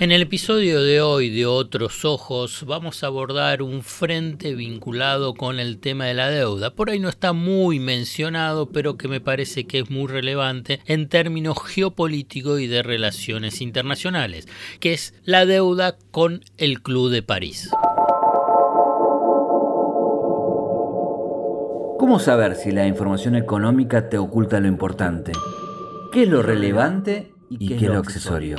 En el episodio de hoy de Otros Ojos vamos a abordar un frente vinculado con el tema de la deuda. Por ahí no está muy mencionado, pero que me parece que es muy relevante en términos geopolíticos y de relaciones internacionales, que es la deuda con el Club de París. ¿Cómo saber si la información económica te oculta lo importante? ¿Qué es lo relevante y qué, es lo accesorio?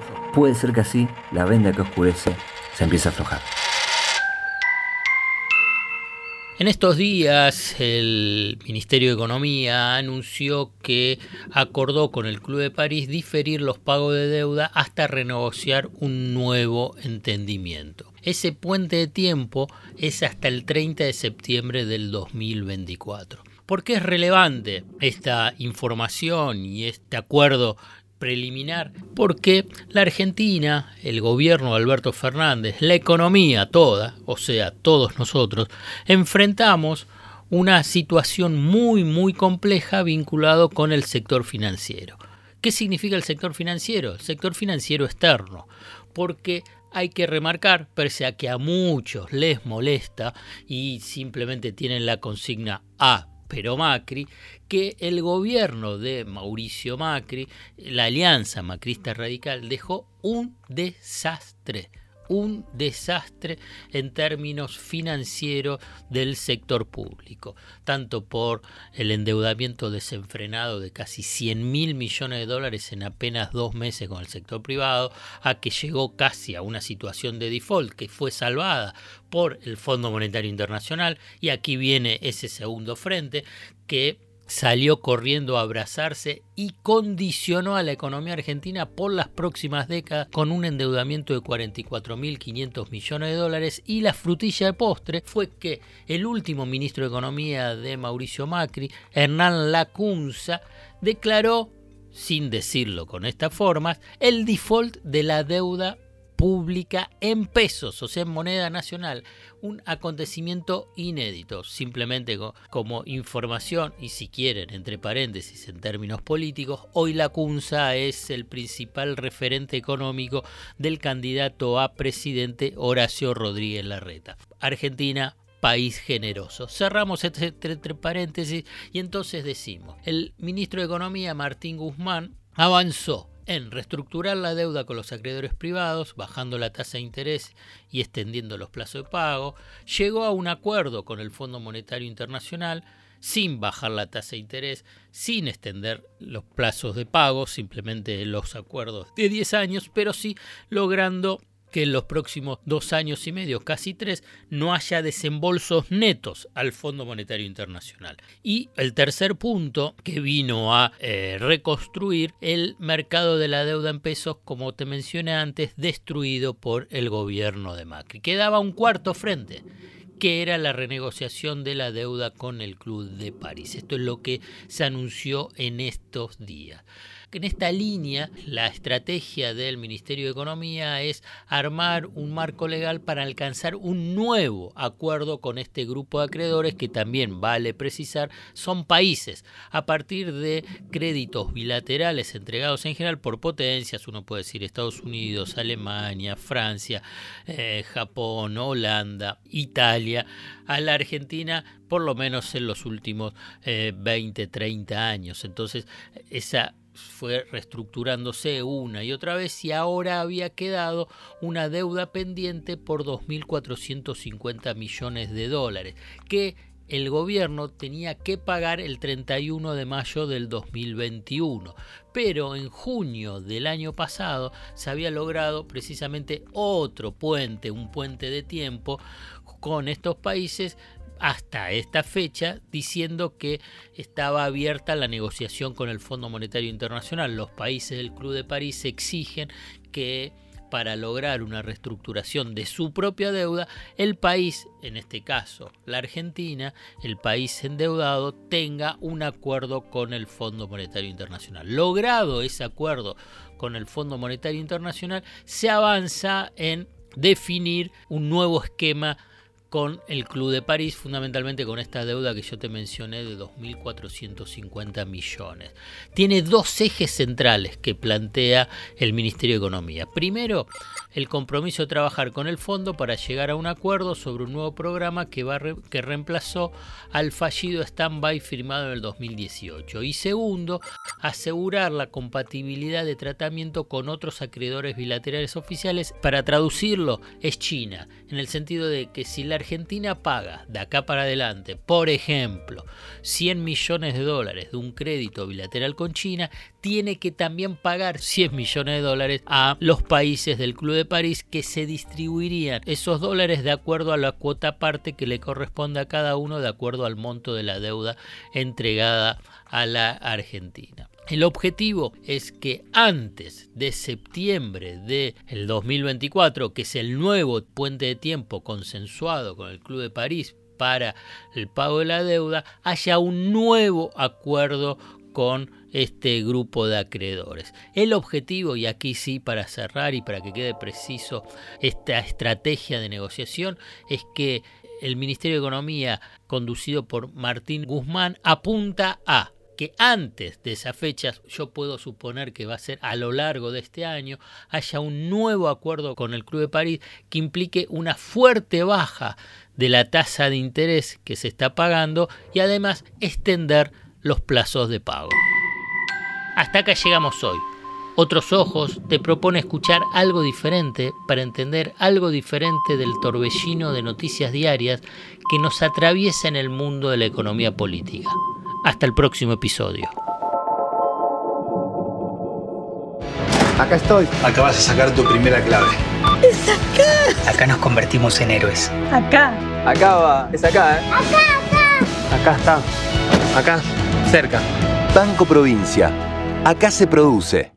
puede ser que así la venda que oscurece se empiece a aflojar. En estos días el Ministerio de Economía anunció que acordó con el Club de París diferir los pagos de deuda hasta renegociar un nuevo entendimiento. Ese puente de tiempo es hasta el 30 de septiembre del 2024. ¿Por qué es relevante esta información y este acuerdo preliminar, porque la Argentina, el gobierno de Alberto Fernández, la economía toda, o sea, todos nosotros, enfrentamos una situación muy, muy compleja vinculado con el sector financiero. ¿Qué significa el sector financiero? El sector financiero externo, porque hay que remarcar, pese a que a muchos les molesta y simplemente tienen la consigna A pero Macri, que el gobierno de Mauricio Macri, la alianza macrista radical, dejó un desastre un desastre en términos financieros del sector público, tanto por el endeudamiento desenfrenado de casi 100 mil millones de dólares en apenas dos meses con el sector privado, a que llegó casi a una situación de default que fue salvada por el Fondo Monetario Internacional, y aquí viene ese segundo frente que salió corriendo a abrazarse y condicionó a la economía argentina por las próximas décadas con un endeudamiento de 44.500 millones de dólares y la frutilla de postre fue que el último ministro de Economía de Mauricio Macri, Hernán Lacunza, declaró, sin decirlo con estas formas, el default de la deuda pública en pesos, o sea, en moneda nacional. Un acontecimiento inédito, simplemente como información y si quieren, entre paréntesis, en términos políticos, hoy la CUNSA es el principal referente económico del candidato a presidente Horacio Rodríguez Larreta. Argentina país generoso. Cerramos este entre paréntesis y entonces decimos, el ministro de Economía Martín Guzmán avanzó en reestructurar la deuda con los acreedores privados, bajando la tasa de interés y extendiendo los plazos de pago, llegó a un acuerdo con el Fondo Monetario Internacional sin bajar la tasa de interés, sin extender los plazos de pago, simplemente los acuerdos de 10 años, pero sí logrando que en los próximos dos años y medio, casi tres, no haya desembolsos netos al Fondo Monetario Internacional. Y el tercer punto que vino a eh, reconstruir el mercado de la deuda en pesos, como te mencioné antes, destruido por el gobierno de Macri. Quedaba un cuarto frente que era la renegociación de la deuda con el Club de París. Esto es lo que se anunció en estos días. En esta línea, la estrategia del Ministerio de Economía es armar un marco legal para alcanzar un nuevo acuerdo con este grupo de acreedores que también vale precisar son países a partir de créditos bilaterales entregados en general por potencias, uno puede decir Estados Unidos, Alemania, Francia, eh, Japón, Holanda, Italia, a la Argentina por lo menos en los últimos 20, eh, 30 años. Entonces, esa fue reestructurándose una y otra vez y ahora había quedado una deuda pendiente por 2.450 millones de dólares que el gobierno tenía que pagar el 31 de mayo del 2021. Pero en junio del año pasado se había logrado precisamente otro puente, un puente de tiempo con estos países hasta esta fecha diciendo que estaba abierta la negociación con el Fondo Monetario Internacional. Los países del Club de París exigen que para lograr una reestructuración de su propia deuda, el país, en este caso la Argentina, el país endeudado, tenga un acuerdo con el Fondo Monetario Internacional. Logrado ese acuerdo con el Fondo Monetario Internacional, se avanza en definir un nuevo esquema con el Club de París, fundamentalmente con esta deuda que yo te mencioné de 2.450 millones. Tiene dos ejes centrales que plantea el Ministerio de Economía. Primero, el compromiso de trabajar con el fondo para llegar a un acuerdo sobre un nuevo programa que, va que reemplazó al fallido stand-by firmado en el 2018. Y segundo, asegurar la compatibilidad de tratamiento con otros acreedores bilaterales oficiales. Para traducirlo, es China, en el sentido de que si la Argentina paga de acá para adelante, por ejemplo, 100 millones de dólares de un crédito bilateral con China, tiene que también pagar 100 millones de dólares a los países del Club de París que se distribuirían esos dólares de acuerdo a la cuota parte que le corresponde a cada uno de acuerdo al monto de la deuda entregada a la Argentina. El objetivo es que antes de septiembre del 2024, que es el nuevo puente de tiempo consensuado con el Club de París para el pago de la deuda, haya un nuevo acuerdo con este grupo de acreedores. El objetivo, y aquí sí para cerrar y para que quede preciso esta estrategia de negociación, es que el Ministerio de Economía, conducido por Martín Guzmán, apunta a que antes de esa fecha, yo puedo suponer que va a ser a lo largo de este año, haya un nuevo acuerdo con el Club de París que implique una fuerte baja de la tasa de interés que se está pagando y además extender los plazos de pago. Hasta acá llegamos hoy. Otros Ojos te propone escuchar algo diferente para entender algo diferente del torbellino de noticias diarias que nos atraviesa en el mundo de la economía política. Hasta el próximo episodio. Acá estoy. Acá vas a sacar tu primera clave. ¡Es acá! Acá nos convertimos en héroes. Acá. Acá va. Es acá, ¿eh? Acá, acá. Acá está. Acá. Cerca. Banco Provincia. Acá se produce.